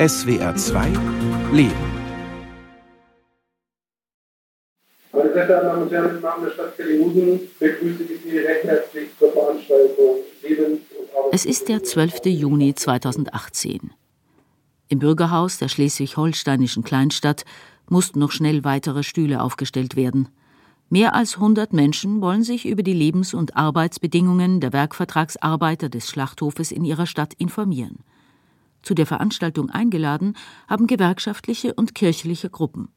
SWR 2 Leben. Meine sehr verehrten Damen und Herren, im Namen der Stadt Kellyhusen begrüße ich Sie recht herzlich zur Veranstaltung Lebens- und Arbeits Es ist der 12. Juni 2018. Im Bürgerhaus der schleswig-holsteinischen Kleinstadt mussten noch schnell weitere Stühle aufgestellt werden. Mehr als 100 Menschen wollen sich über die Lebens- und Arbeitsbedingungen der Werkvertragsarbeiter des Schlachthofes in ihrer Stadt informieren. Zu der Veranstaltung eingeladen haben gewerkschaftliche und kirchliche Gruppen.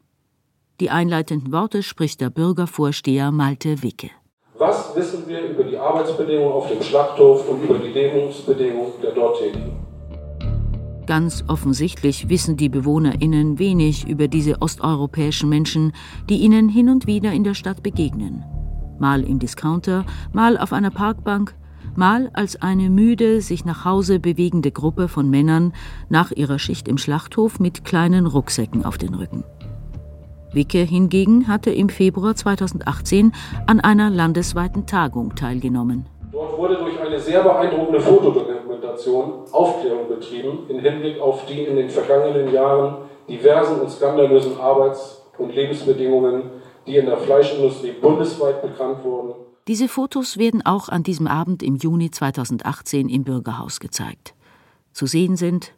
Die einleitenden Worte spricht der Bürgervorsteher Malte Wicke. Was wissen wir über die Arbeitsbedingungen auf dem Schlachthof und über die Lebensbedingungen der dort Tätigen? Ganz offensichtlich wissen die BewohnerInnen wenig über diese osteuropäischen Menschen, die ihnen hin und wieder in der Stadt begegnen. Mal im Discounter, mal auf einer Parkbank, mal als eine müde, sich nach Hause bewegende Gruppe von Männern nach ihrer Schicht im Schlachthof mit kleinen Rucksäcken auf den Rücken. Wicke hingegen hatte im Februar 2018 an einer landesweiten Tagung teilgenommen. Dort wurde durch eine sehr beeindruckende Fotodokumentation Aufklärung betrieben im Hinblick auf die in den vergangenen Jahren diversen und skandalösen Arbeits- und Lebensbedingungen, die in der Fleischindustrie bundesweit bekannt wurden. Diese Fotos werden auch an diesem Abend im Juni 2018 im Bürgerhaus gezeigt. Zu sehen sind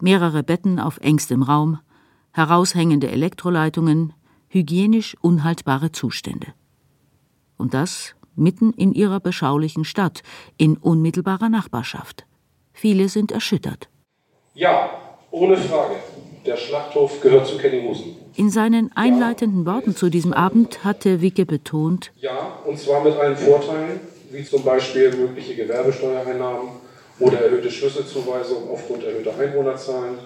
mehrere Betten auf engstem Raum, heraushängende Elektroleitungen, hygienisch unhaltbare Zustände. Und das mitten in ihrer beschaulichen Stadt, in unmittelbarer Nachbarschaft. Viele sind erschüttert. Ja, ohne Frage. Der Schlachthof gehört zu Kennyhusen. In seinen einleitenden Worten zu diesem Abend hatte Wicke betont, Ja, und zwar mit allen Vorteilen, wie zum Beispiel mögliche Gewerbesteuereinnahmen oder erhöhte Schlüsselzuweisungen aufgrund erhöhter Einwohnerzahlen,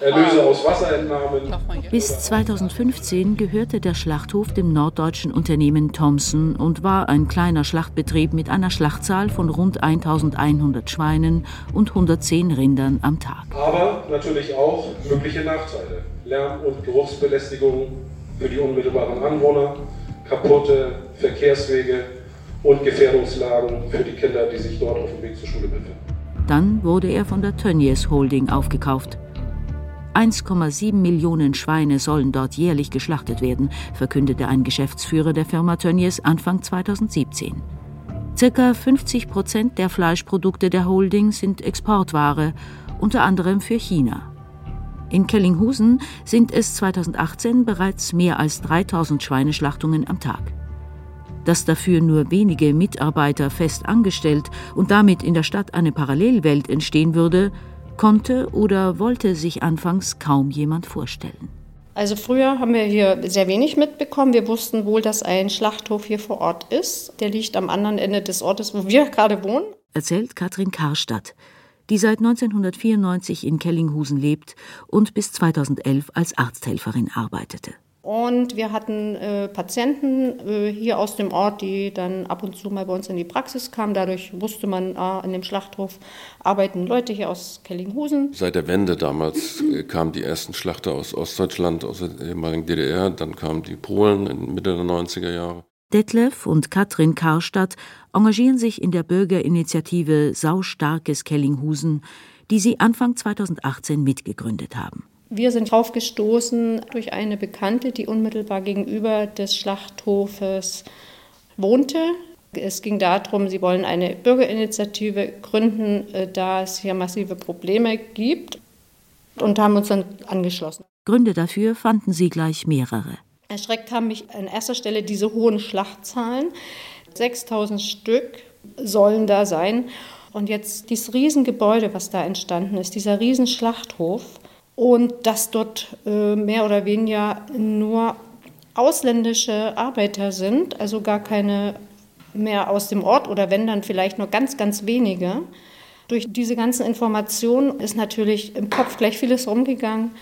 Erlöse aus Wasserentnahmen. bis 2015 gehörte der Schlachthof dem norddeutschen Unternehmen Thomson und war ein kleiner Schlachtbetrieb mit einer Schlachtzahl von rund 1100 Schweinen und 110 Rindern am Tag. Aber natürlich auch mögliche Nachteile. Lärm- und Geruchsbelästigung für die unmittelbaren Anwohner, kaputte Verkehrswege und Gefährdungslagen für die Kinder, die sich dort auf dem Weg zur Schule befinden. Dann wurde er von der Tönnies Holding aufgekauft. 1,7 Millionen Schweine sollen dort jährlich geschlachtet werden, verkündete ein Geschäftsführer der Firma Tönnies Anfang 2017. Circa 50 Prozent der Fleischprodukte der Holding sind Exportware, unter anderem für China. In Kellinghusen sind es 2018 bereits mehr als 3000 Schweineschlachtungen am Tag. Dass dafür nur wenige Mitarbeiter fest angestellt und damit in der Stadt eine Parallelwelt entstehen würde, konnte oder wollte sich anfangs kaum jemand vorstellen. Also früher haben wir hier sehr wenig mitbekommen. Wir wussten wohl, dass ein Schlachthof hier vor Ort ist. Der liegt am anderen Ende des Ortes, wo wir gerade wohnen. Erzählt Katrin Karstadt, die seit 1994 in Kellinghusen lebt und bis 2011 als Arzthelferin arbeitete. Und wir hatten äh, Patienten äh, hier aus dem Ort, die dann ab und zu mal bei uns in die Praxis kamen. Dadurch wusste man, ah, an dem Schlachthof arbeiten Leute hier aus Kellinghusen. Seit der Wende damals äh, kamen die ersten Schlachter aus Ostdeutschland, aus der ehemaligen DDR, dann kamen die Polen in Mitte der 90er Jahre. Detlef und Katrin Karstadt engagieren sich in der Bürgerinitiative Saustarkes Kellinghusen, die sie Anfang 2018 mitgegründet haben. Wir sind draufgestoßen durch eine Bekannte, die unmittelbar gegenüber des Schlachthofes wohnte. Es ging darum, sie wollen eine Bürgerinitiative gründen, äh, da es hier massive Probleme gibt und haben uns dann angeschlossen. Gründe dafür fanden sie gleich mehrere. Erschreckt haben mich an erster Stelle diese hohen Schlachtzahlen. 6000 Stück sollen da sein. Und jetzt dieses Riesengebäude, was da entstanden ist, dieser Riesenschlachthof, und dass dort äh, mehr oder weniger nur ausländische Arbeiter sind, also gar keine mehr aus dem Ort oder wenn dann vielleicht nur ganz, ganz wenige. Durch diese ganzen Informationen ist natürlich im Kopf gleich vieles rumgegangen.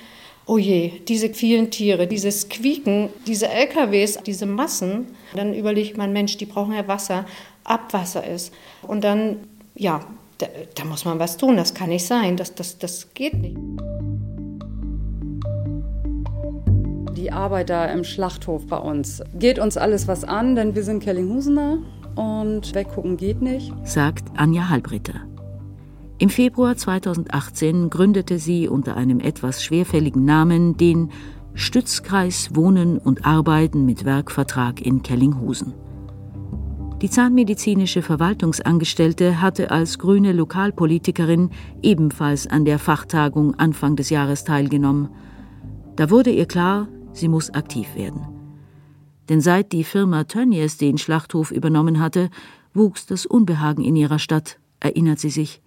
Oh je, diese vielen Tiere, dieses Quieken, diese LKWs, diese Massen. Dann überlegt man, Mensch, die brauchen ja Wasser, Abwasser ist. Und dann, ja, da, da muss man was tun. Das kann nicht sein. Das, das, das geht nicht. Die Arbeiter im Schlachthof bei uns. Geht uns alles was an, denn wir sind Kellinghusener und weggucken geht nicht. sagt Anja Halbritter. Im Februar 2018 gründete sie unter einem etwas schwerfälligen Namen den Stützkreis Wohnen und Arbeiten mit Werkvertrag in Kellinghusen. Die zahnmedizinische Verwaltungsangestellte hatte als grüne Lokalpolitikerin ebenfalls an der Fachtagung Anfang des Jahres teilgenommen. Da wurde ihr klar, sie muss aktiv werden. Denn seit die Firma Tönnies den Schlachthof übernommen hatte, wuchs das Unbehagen in ihrer Stadt, erinnert sie sich.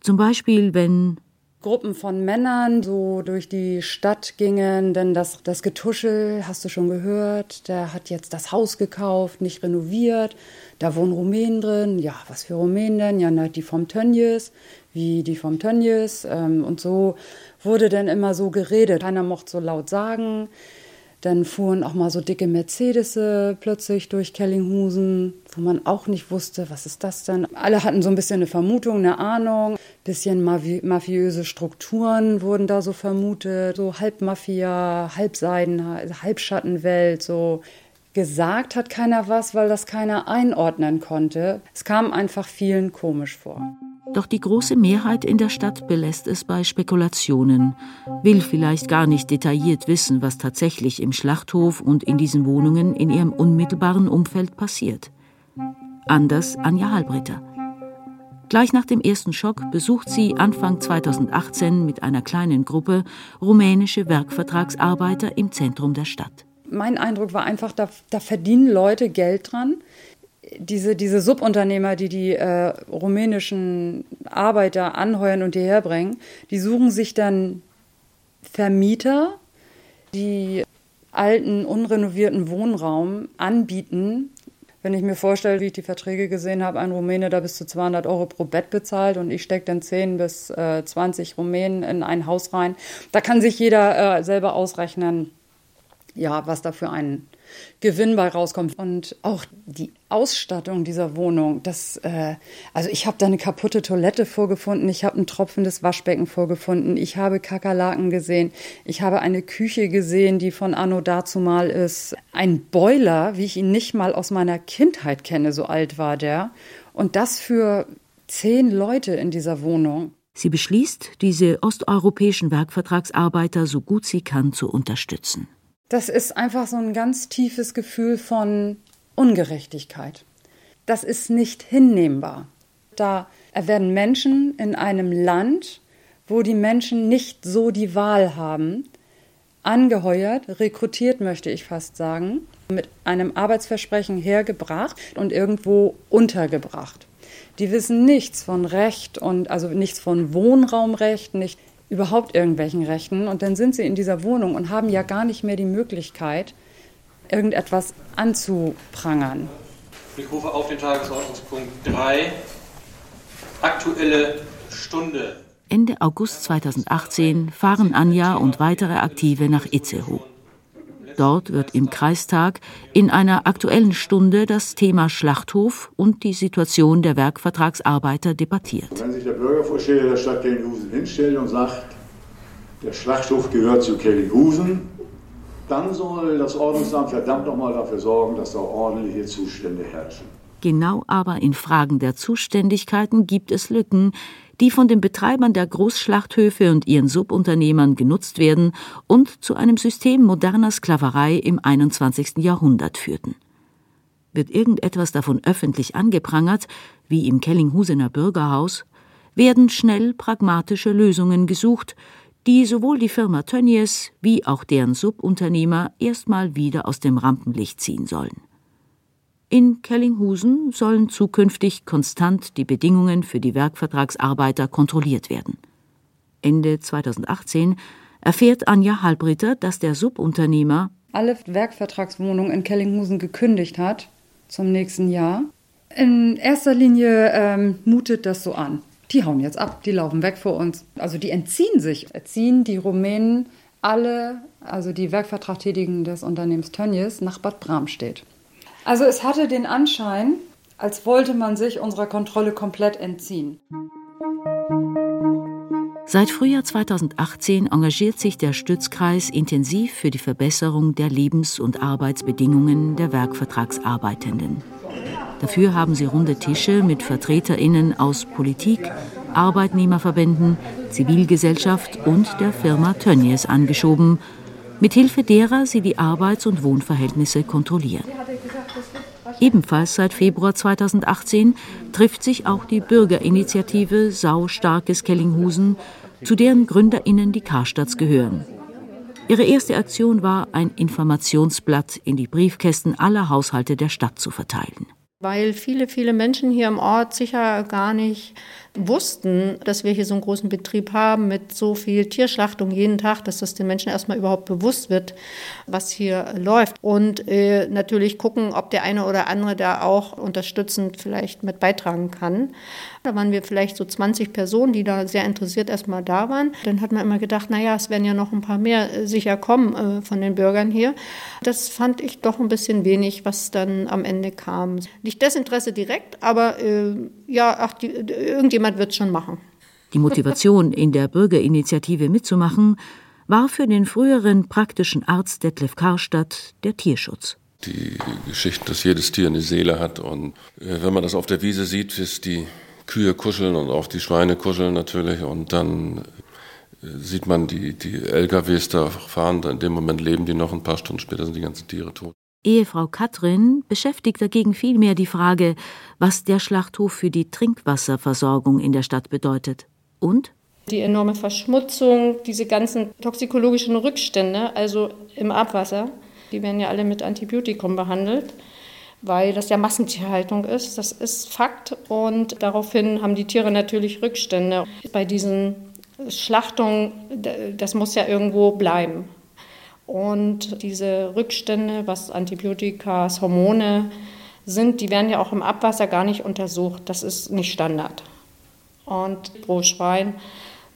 Zum Beispiel, wenn Gruppen von Männern so durch die Stadt gingen, denn das, das Getuschel, hast du schon gehört, der hat jetzt das Haus gekauft, nicht renoviert, da wohnen Rumänen drin, ja, was für Rumänen denn? Ja, die vom Tönnies, wie die vom Tönnies ähm, und so wurde dann immer so geredet. Keiner mochte so laut sagen, dann fuhren auch mal so dicke Mercedes plötzlich durch Kellinghusen, wo man auch nicht wusste, was ist das denn. Alle hatten so ein bisschen eine Vermutung, eine Ahnung. Bisschen mafi mafiöse Strukturen wurden da so vermutet. So Halbmafia, Halbseiden, Halbschattenwelt, so. Gesagt hat keiner was, weil das keiner einordnen konnte. Es kam einfach vielen komisch vor. Doch die große Mehrheit in der Stadt belässt es bei Spekulationen, will vielleicht gar nicht detailliert wissen, was tatsächlich im Schlachthof und in diesen Wohnungen in ihrem unmittelbaren Umfeld passiert. Anders Anja Halbritter. Gleich nach dem ersten Schock besucht sie Anfang 2018 mit einer kleinen Gruppe rumänische Werkvertragsarbeiter im Zentrum der Stadt. Mein Eindruck war einfach, da, da verdienen Leute Geld dran diese, diese Subunternehmer, die die äh, rumänischen Arbeiter anheuern und hierher bringen, die suchen sich dann Vermieter, die alten, unrenovierten Wohnraum anbieten. Wenn ich mir vorstelle, wie ich die Verträge gesehen habe, ein Rumäne da bis zu 200 Euro pro Bett bezahlt und ich stecke dann 10 bis äh, 20 Rumänen in ein Haus rein, da kann sich jeder äh, selber ausrechnen, ja, was da für ein Gewinn bei rauskommt. Und auch die Ausstattung dieser Wohnung, das, äh, also ich habe da eine kaputte Toilette vorgefunden, ich habe ein tropfendes Waschbecken vorgefunden, ich habe Kakerlaken gesehen, ich habe eine Küche gesehen, die von Anno dazumal ist, ein Boiler, wie ich ihn nicht mal aus meiner Kindheit kenne, so alt war der. Und das für zehn Leute in dieser Wohnung. Sie beschließt, diese osteuropäischen Werkvertragsarbeiter so gut sie kann zu unterstützen. Das ist einfach so ein ganz tiefes Gefühl von Ungerechtigkeit. Das ist nicht hinnehmbar. Da werden Menschen in einem Land, wo die Menschen nicht so die Wahl haben, angeheuert, rekrutiert möchte ich fast sagen, mit einem Arbeitsversprechen hergebracht und irgendwo untergebracht. Die wissen nichts von Recht und also nichts von Wohnraumrecht, nicht überhaupt irgendwelchen Rechten. Und dann sind sie in dieser Wohnung und haben ja gar nicht mehr die Möglichkeit, irgendetwas anzuprangern. Ich rufe auf den Tagesordnungspunkt 3, Aktuelle Stunde. Ende August 2018 fahren Anja und weitere Aktive nach Itzehoe. Dort wird im Kreistag in einer aktuellen Stunde das Thema Schlachthof und die Situation der Werkvertragsarbeiter debattiert. Sich der Bürgervorsteher der Stadt Kellinghusen hinstellt und sagt, der Schlachthof gehört zu Kellinghusen, dann soll das Ordnungsamt verdammt nochmal dafür sorgen, dass da ordentliche Zustände herrschen. Genau aber in Fragen der Zuständigkeiten gibt es Lücken, die von den Betreibern der Großschlachthöfe und ihren Subunternehmern genutzt werden und zu einem System moderner Sklaverei im 21. Jahrhundert führten. Wird irgendetwas davon öffentlich angeprangert, wie im Kellinghusener Bürgerhaus, werden schnell pragmatische Lösungen gesucht, die sowohl die Firma Tönnies wie auch deren Subunternehmer erstmal wieder aus dem Rampenlicht ziehen sollen. In Kellinghusen sollen zukünftig konstant die Bedingungen für die Werkvertragsarbeiter kontrolliert werden. Ende 2018 erfährt Anja Halbritter, dass der Subunternehmer alle Werkvertragswohnungen in Kellinghusen gekündigt hat zum nächsten Jahr. In erster Linie ähm, mutet das so an. Die hauen jetzt ab, die laufen weg vor uns. Also die entziehen sich, erziehen die Rumänen alle, also die Werkvertragtätigen des Unternehmens Tönnies, nach Bad Bramstedt. Also es hatte den Anschein, als wollte man sich unserer Kontrolle komplett entziehen. Seit Frühjahr 2018 engagiert sich der Stützkreis intensiv für die Verbesserung der Lebens- und Arbeitsbedingungen der Werkvertragsarbeitenden. Dafür haben sie runde Tische mit Vertreterinnen aus Politik, Arbeitnehmerverbänden, Zivilgesellschaft und der Firma Tönnies angeschoben, mithilfe derer sie die Arbeits- und Wohnverhältnisse kontrollieren. Ebenfalls seit Februar 2018 trifft sich auch die Bürgerinitiative Sau Starkes Kellinghusen, zu deren GründerInnen die Karstadts gehören. Ihre erste Aktion war, ein Informationsblatt in die Briefkästen aller Haushalte der Stadt zu verteilen. Weil viele, viele Menschen hier im Ort sicher gar nicht wussten, dass wir hier so einen großen Betrieb haben mit so viel Tierschlachtung jeden Tag, dass das den Menschen erstmal überhaupt bewusst wird, was hier läuft. Und äh, natürlich gucken, ob der eine oder andere da auch unterstützend vielleicht mit beitragen kann. Da waren wir vielleicht so 20 Personen, die da sehr interessiert erstmal da waren. Dann hat man immer gedacht, naja, es werden ja noch ein paar mehr äh, sicher kommen äh, von den Bürgern hier. Das fand ich doch ein bisschen wenig, was dann am Ende kam. Nicht Desinteresse direkt, aber äh, ja, ach, die, irgendjemand wird es schon machen. Die Motivation, in der Bürgerinitiative mitzumachen, war für den früheren praktischen Arzt Detlef Karstadt der Tierschutz. Die Geschichte, dass jedes Tier eine Seele hat und äh, wenn man das auf der Wiese sieht, ist die Kühe kuscheln und auch die Schweine kuscheln natürlich und dann äh, sieht man die, die LKWs da fahren, in dem Moment leben die noch, ein paar Stunden später sind die ganzen Tiere tot. Ehefrau Katrin beschäftigt dagegen vielmehr die Frage, was der Schlachthof für die Trinkwasserversorgung in der Stadt bedeutet. Und? Die enorme Verschmutzung, diese ganzen toxikologischen Rückstände, also im Abwasser, die werden ja alle mit Antibiotikum behandelt weil das ja Massentierhaltung ist. Das ist Fakt und daraufhin haben die Tiere natürlich Rückstände. Bei diesen Schlachtungen, das muss ja irgendwo bleiben. Und diese Rückstände, was Antibiotika, Hormone sind, die werden ja auch im Abwasser gar nicht untersucht. Das ist nicht Standard. Und pro Schwein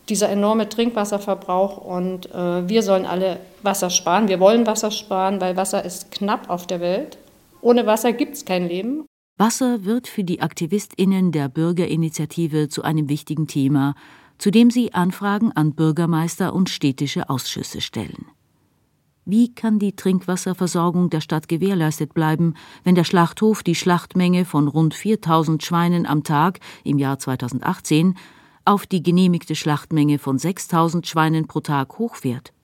dieser enorme Trinkwasserverbrauch und äh, wir sollen alle Wasser sparen. Wir wollen Wasser sparen, weil Wasser ist knapp auf der Welt. Ohne Wasser gibt es kein Leben. Wasser wird für die AktivistInnen der Bürgerinitiative zu einem wichtigen Thema, zu dem sie Anfragen an Bürgermeister und städtische Ausschüsse stellen. Wie kann die Trinkwasserversorgung der Stadt gewährleistet bleiben, wenn der Schlachthof die Schlachtmenge von rund 4000 Schweinen am Tag im Jahr 2018 auf die genehmigte Schlachtmenge von 6000 Schweinen pro Tag hochfährt?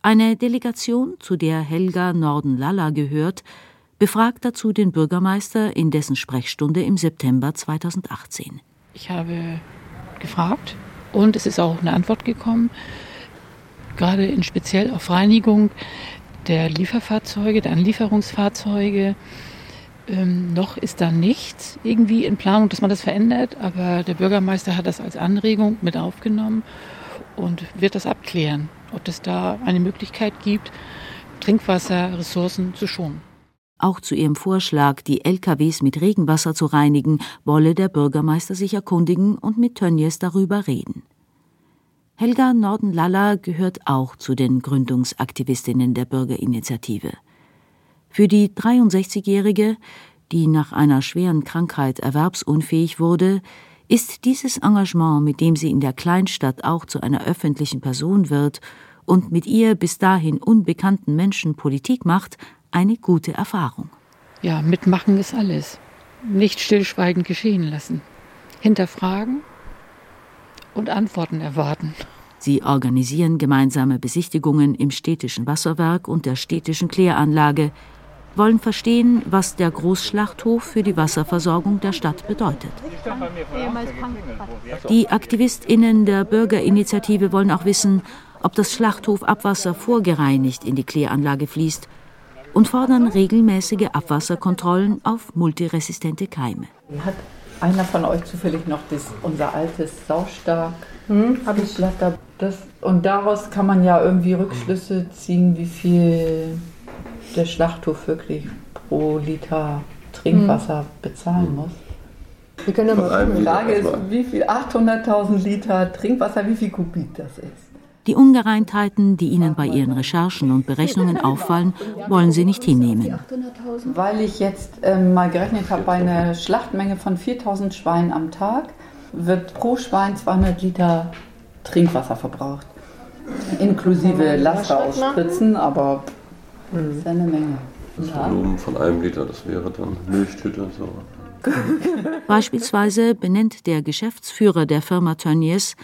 Eine Delegation, zu der Helga Norden-Lalla gehört, befragt dazu den Bürgermeister in dessen Sprechstunde im September 2018. Ich habe gefragt und es ist auch eine Antwort gekommen, gerade in speziell auf Reinigung der Lieferfahrzeuge, der Anlieferungsfahrzeuge. Ähm, noch ist da nichts irgendwie in Planung, dass man das verändert, aber der Bürgermeister hat das als Anregung mit aufgenommen und wird das abklären, ob es da eine Möglichkeit gibt, Trinkwasserressourcen zu schonen. Auch zu ihrem Vorschlag, die LKWs mit Regenwasser zu reinigen, wolle der Bürgermeister sich erkundigen und mit Tönnies darüber reden. Helga Norden-Lalla gehört auch zu den Gründungsaktivistinnen der Bürgerinitiative. Für die 63-Jährige, die nach einer schweren Krankheit erwerbsunfähig wurde, ist dieses Engagement, mit dem sie in der Kleinstadt auch zu einer öffentlichen Person wird und mit ihr bis dahin unbekannten Menschen Politik macht, eine gute Erfahrung. Ja, mitmachen ist alles. Nicht stillschweigend geschehen lassen. Hinterfragen und Antworten erwarten. Sie organisieren gemeinsame Besichtigungen im städtischen Wasserwerk und der städtischen Kläranlage, wollen verstehen, was der Großschlachthof für die Wasserversorgung der Stadt bedeutet. Die AktivistInnen der Bürgerinitiative wollen auch wissen, ob das Schlachthofabwasser vorgereinigt in die Kläranlage fließt und fordern regelmäßige Abwasserkontrollen auf multiresistente Keime. Hat einer von euch zufällig noch das, unser altes Saustark? Hm, habe ich Blatt das, Und daraus kann man ja irgendwie Rückschlüsse ziehen, wie viel der Schlachthof wirklich pro Liter Trinkwasser hm. bezahlen muss. Wir können ja mal gucken. Die Frage ist, wie viel 800.000 Liter Trinkwasser, wie viel Kubik das ist. Die Ungereimtheiten, die Ihnen bei Ihren Recherchen und Berechnungen auffallen, wollen Sie nicht hinnehmen. Weil ich jetzt ähm, mal gerechnet habe, bei einer Schlachtmenge von 4000 Schweinen am Tag wird pro Schwein 200 Liter Trinkwasser verbraucht. Inklusive Laster ausspritzen, aber das ist eine Menge. Das Volumen von einem Liter, das wäre dann Milchtüte. So. Beispielsweise benennt der Geschäftsführer der Firma Tönnies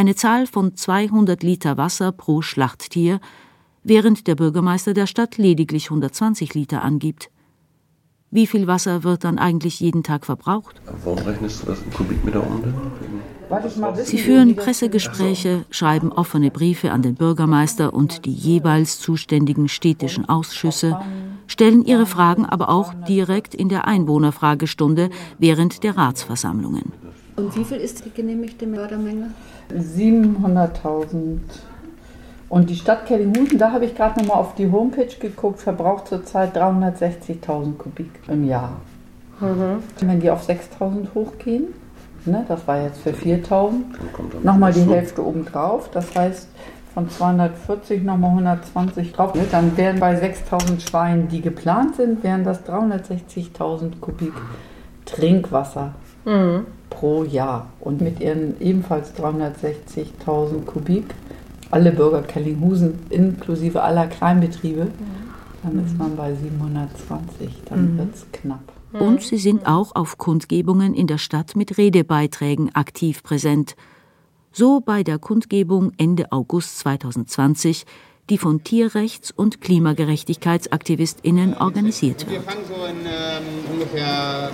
eine Zahl von 200 Liter Wasser pro Schlachttier, während der Bürgermeister der Stadt lediglich 120 Liter angibt. Wie viel Wasser wird dann eigentlich jeden Tag verbraucht? Warum rechnest du das in Kubikmeter um? Sie führen Pressegespräche, schreiben offene Briefe an den Bürgermeister und die jeweils zuständigen städtischen Ausschüsse, stellen ihre Fragen aber auch direkt in der Einwohnerfragestunde während der Ratsversammlungen. Und wie viel ist die genehmigte Mördermenge? 700.000. Und die Stadt Kellinghusen, da habe ich gerade nochmal auf die Homepage geguckt, verbraucht zurzeit 360.000 Kubik im Jahr. Mhm. Wenn die auf 6.000 hochgehen, ne, das war jetzt für 4.000, nochmal die Hälfte obendrauf, das heißt von 240 nochmal 120 drauf, ne, dann wären bei 6.000 Schweinen, die geplant sind, wären das 360.000 Kubik Trinkwasser mhm. Pro Jahr. Und mit ihren ebenfalls 360.000 Kubik alle Bürger Kellinghusen inklusive aller Kleinbetriebe, dann ist man bei 720, dann mhm. wird es knapp. Und sie sind auch auf Kundgebungen in der Stadt mit Redebeiträgen aktiv präsent. So bei der Kundgebung Ende August 2020, die von Tierrechts- und Klimagerechtigkeitsaktivistinnen organisiert wird. Wir fangen so in ähm, ungefähr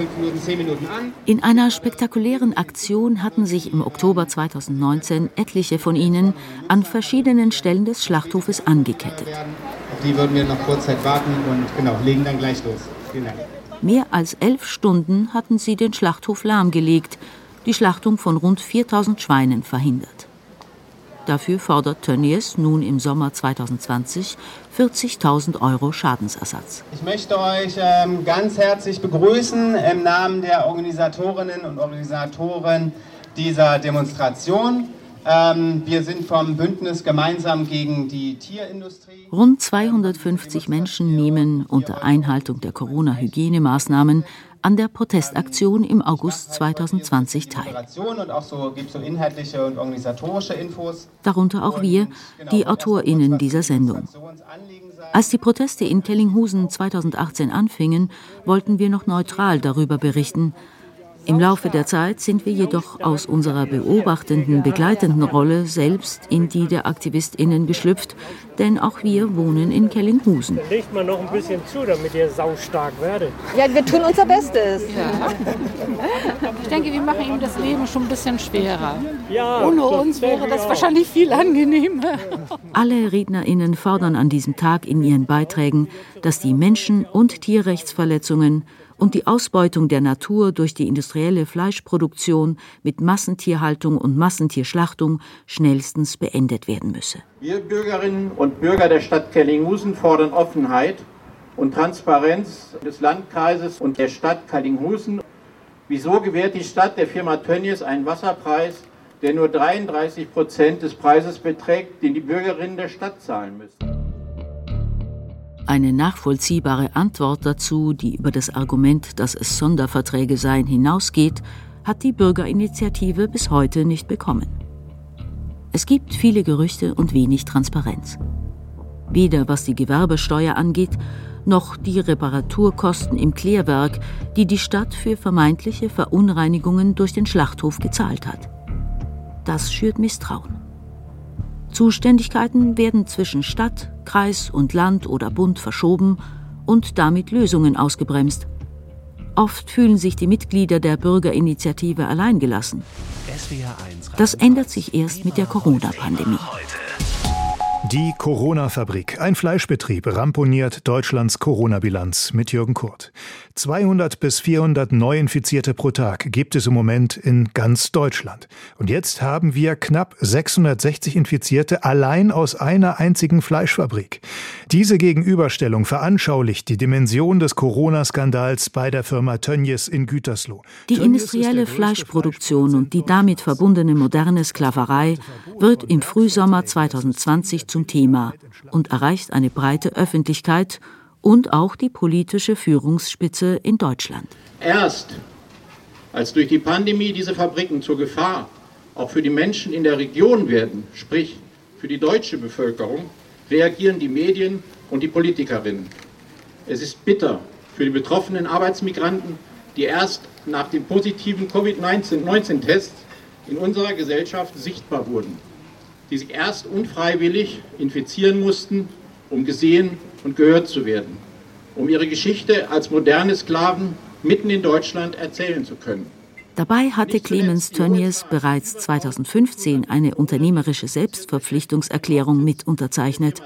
fünf Minuten, zehn Minuten an. In einer spektakulären Aktion hatten sich im Oktober 2019 etliche von ihnen an verschiedenen Stellen des Schlachthofes angekettet. Auf die würden wir noch kurz Zeit warten und genau, legen dann gleich los. Vielen Dank. Mehr als elf Stunden hatten sie den Schlachthof lahmgelegt, die Schlachtung von rund 4000 Schweinen verhindert. Dafür fordert Tönnies nun im Sommer 2020 40.000 Euro Schadensersatz. Ich möchte euch ähm, ganz herzlich begrüßen im Namen der Organisatorinnen und Organisatoren dieser Demonstration. Ähm, wir sind vom Bündnis gemeinsam gegen die Tierindustrie. Rund 250 Menschen nehmen unter Einhaltung der Corona-Hygienemaßnahmen an der Protestaktion im August 2020 teil. Darunter auch wir, die AutorInnen dieser Sendung. Als die Proteste in Kellinghusen 2018 anfingen, wollten wir noch neutral darüber berichten, im Laufe der Zeit sind wir jedoch aus unserer beobachtenden, begleitenden Rolle selbst in die der AktivistInnen geschlüpft, denn auch wir wohnen in Kellinghusen. Legt man noch ein bisschen zu, damit ihr saustark werdet. Ja, wir tun unser Bestes. Ja. Ich denke, wir machen ihm das Leben schon ein bisschen schwerer. Ja, Ohne uns wäre das wahrscheinlich viel angenehmer. Alle RednerInnen fordern an diesem Tag in ihren Beiträgen, dass die Menschen- und Tierrechtsverletzungen und die Ausbeutung der Natur durch die industrielle Fleischproduktion mit Massentierhaltung und Massentierschlachtung schnellstens beendet werden müsse. Wir Bürgerinnen und Bürger der Stadt Kellinghusen fordern Offenheit und Transparenz des Landkreises und der Stadt Kellinghusen. Wieso gewährt die Stadt der Firma Tönnies einen Wasserpreis, der nur 33 Prozent des Preises beträgt, den die Bürgerinnen der Stadt zahlen müssen? Eine nachvollziehbare Antwort dazu, die über das Argument, dass es Sonderverträge seien, hinausgeht, hat die Bürgerinitiative bis heute nicht bekommen. Es gibt viele Gerüchte und wenig Transparenz. Weder was die Gewerbesteuer angeht, noch die Reparaturkosten im Klärwerk, die die Stadt für vermeintliche Verunreinigungen durch den Schlachthof gezahlt hat. Das schürt Misstrauen. Zuständigkeiten werden zwischen Stadt, Kreis und Land oder Bund verschoben und damit Lösungen ausgebremst. Oft fühlen sich die Mitglieder der Bürgerinitiative alleingelassen. Das ändert sich erst mit der Corona-Pandemie. Die Corona-Fabrik, ein Fleischbetrieb, ramponiert Deutschlands Corona-Bilanz mit Jürgen Kurt. 200 bis 400 Neuinfizierte pro Tag gibt es im Moment in ganz Deutschland. Und jetzt haben wir knapp 660 Infizierte allein aus einer einzigen Fleischfabrik. Diese Gegenüberstellung veranschaulicht die Dimension des Corona-Skandals bei der Firma Tönnies in Gütersloh. Die industrielle Fleischproduktion und die damit verbundene moderne Sklaverei wird im Frühsommer 2020 zum Thema und erreicht eine breite Öffentlichkeit und auch die politische Führungsspitze in Deutschland. Erst als durch die Pandemie diese Fabriken zur Gefahr auch für die Menschen in der Region werden, sprich für die deutsche Bevölkerung, reagieren die Medien und die Politikerinnen. Es ist bitter für die betroffenen Arbeitsmigranten, die erst nach dem positiven Covid-19-Test in unserer Gesellschaft sichtbar wurden, die sich erst unfreiwillig infizieren mussten, um gesehen und gehört zu werden, um ihre Geschichte als moderne Sklaven mitten in Deutschland erzählen zu können. Dabei hatte Clemens Tönnies bereits 2015 eine unternehmerische Selbstverpflichtungserklärung mit unterzeichnet.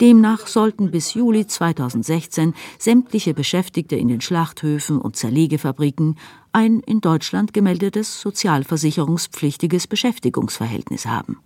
Demnach sollten bis Juli 2016 sämtliche Beschäftigte in den Schlachthöfen und Zerlegefabriken ein in Deutschland gemeldetes sozialversicherungspflichtiges Beschäftigungsverhältnis haben.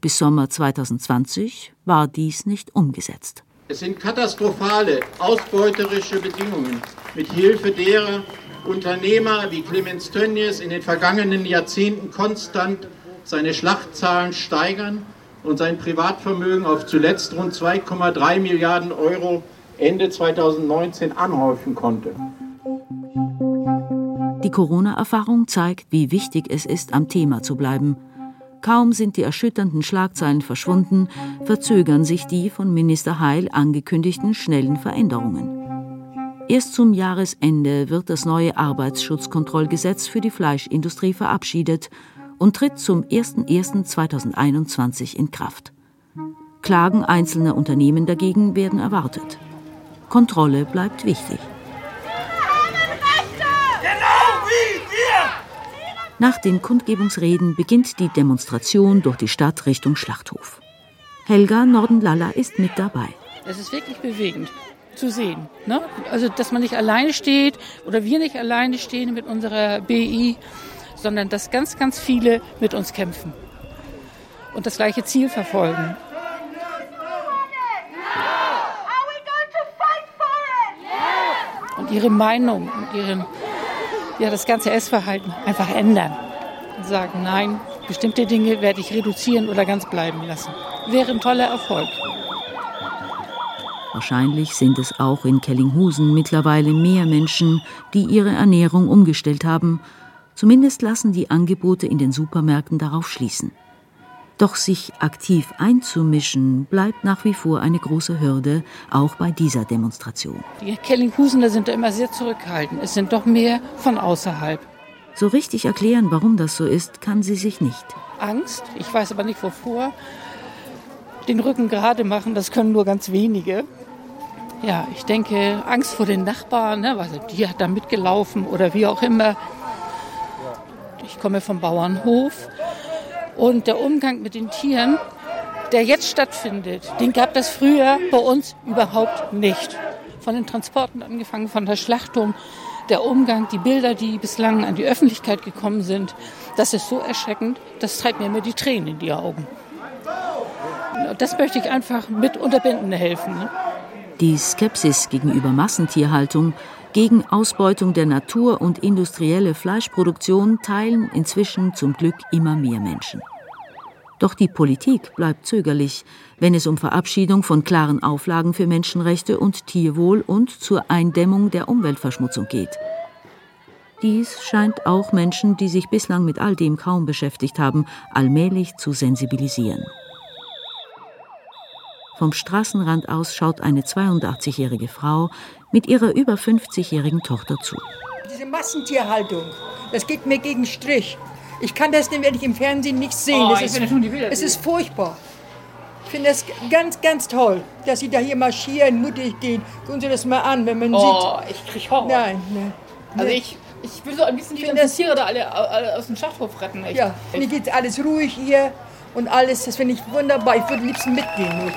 Bis Sommer 2020 war dies nicht umgesetzt. Es sind katastrophale, ausbeuterische Bedingungen, mit Hilfe derer Unternehmer wie Clemens Tönnies in den vergangenen Jahrzehnten konstant seine Schlachtzahlen steigern und sein Privatvermögen auf zuletzt rund 2,3 Milliarden Euro Ende 2019 anhäufen konnte. Die Corona-Erfahrung zeigt, wie wichtig es ist, am Thema zu bleiben. Kaum sind die erschütternden Schlagzeilen verschwunden, verzögern sich die von Minister Heil angekündigten schnellen Veränderungen. Erst zum Jahresende wird das neue Arbeitsschutzkontrollgesetz für die Fleischindustrie verabschiedet und tritt zum 01.01.2021 in Kraft. Klagen einzelner Unternehmen dagegen werden erwartet. Kontrolle bleibt wichtig. Nach den Kundgebungsreden beginnt die Demonstration durch die Stadt Richtung Schlachthof. Helga Nordenlalla ist mit dabei. Es ist wirklich bewegend zu sehen. Ne? Also, dass man nicht alleine steht oder wir nicht alleine stehen mit unserer BI, sondern dass ganz, ganz viele mit uns kämpfen und das gleiche Ziel verfolgen. Und ihre Meinung und ihren, ja, das ganze Essverhalten einfach ändern. Sagen, nein, bestimmte Dinge werde ich reduzieren oder ganz bleiben lassen. Wäre ein toller Erfolg. Wahrscheinlich sind es auch in Kellinghusen mittlerweile mehr Menschen, die ihre Ernährung umgestellt haben. Zumindest lassen die Angebote in den Supermärkten darauf schließen. Doch sich aktiv einzumischen, bleibt nach wie vor eine große Hürde, auch bei dieser Demonstration. Die Kellinghusener sind da immer sehr zurückhaltend. Es sind doch mehr von außerhalb. So richtig erklären, warum das so ist, kann sie sich nicht. Angst, ich weiß aber nicht wovor. Den Rücken gerade machen, das können nur ganz wenige. Ja, ich denke, Angst vor den Nachbarn, ne, weil die hat da mitgelaufen oder wie auch immer. Ich komme vom Bauernhof und der Umgang mit den Tieren, der jetzt stattfindet, den gab es früher bei uns überhaupt nicht. Von den Transporten angefangen, von der Schlachtung, der Umgang, die Bilder, die bislang an die Öffentlichkeit gekommen sind, das ist so erschreckend, das treibt mir immer die Tränen in die Augen. Das möchte ich einfach mit unterbinden helfen. Ne? Die Skepsis gegenüber Massentierhaltung, gegen Ausbeutung der Natur und industrielle Fleischproduktion teilen inzwischen zum Glück immer mehr Menschen. Doch die Politik bleibt zögerlich, wenn es um Verabschiedung von klaren Auflagen für Menschenrechte und Tierwohl und zur Eindämmung der Umweltverschmutzung geht. Dies scheint auch Menschen, die sich bislang mit all dem kaum beschäftigt haben, allmählich zu sensibilisieren. Vom Straßenrand aus schaut eine 82-jährige Frau mit ihrer über 50-jährigen Tochter zu. Diese Massentierhaltung, das geht mir gegen Strich. Ich kann das nämlich im Fernsehen nicht sehen. Oh, das ist, es ist furchtbar. Ich finde das ganz, ganz toll, dass Sie da hier marschieren, mutig gehen. Gucken Sie das mal an, wenn man oh, sieht. ich krieg Horror. Nein, nein. Also ich, ich will so ein bisschen die ganzen Tiere da alle, alle aus dem Schlachthof retten. Echt. Ja, mir geht alles ruhig hier und alles. Das finde ich wunderbar. Ich würde am liebsten mitgehen.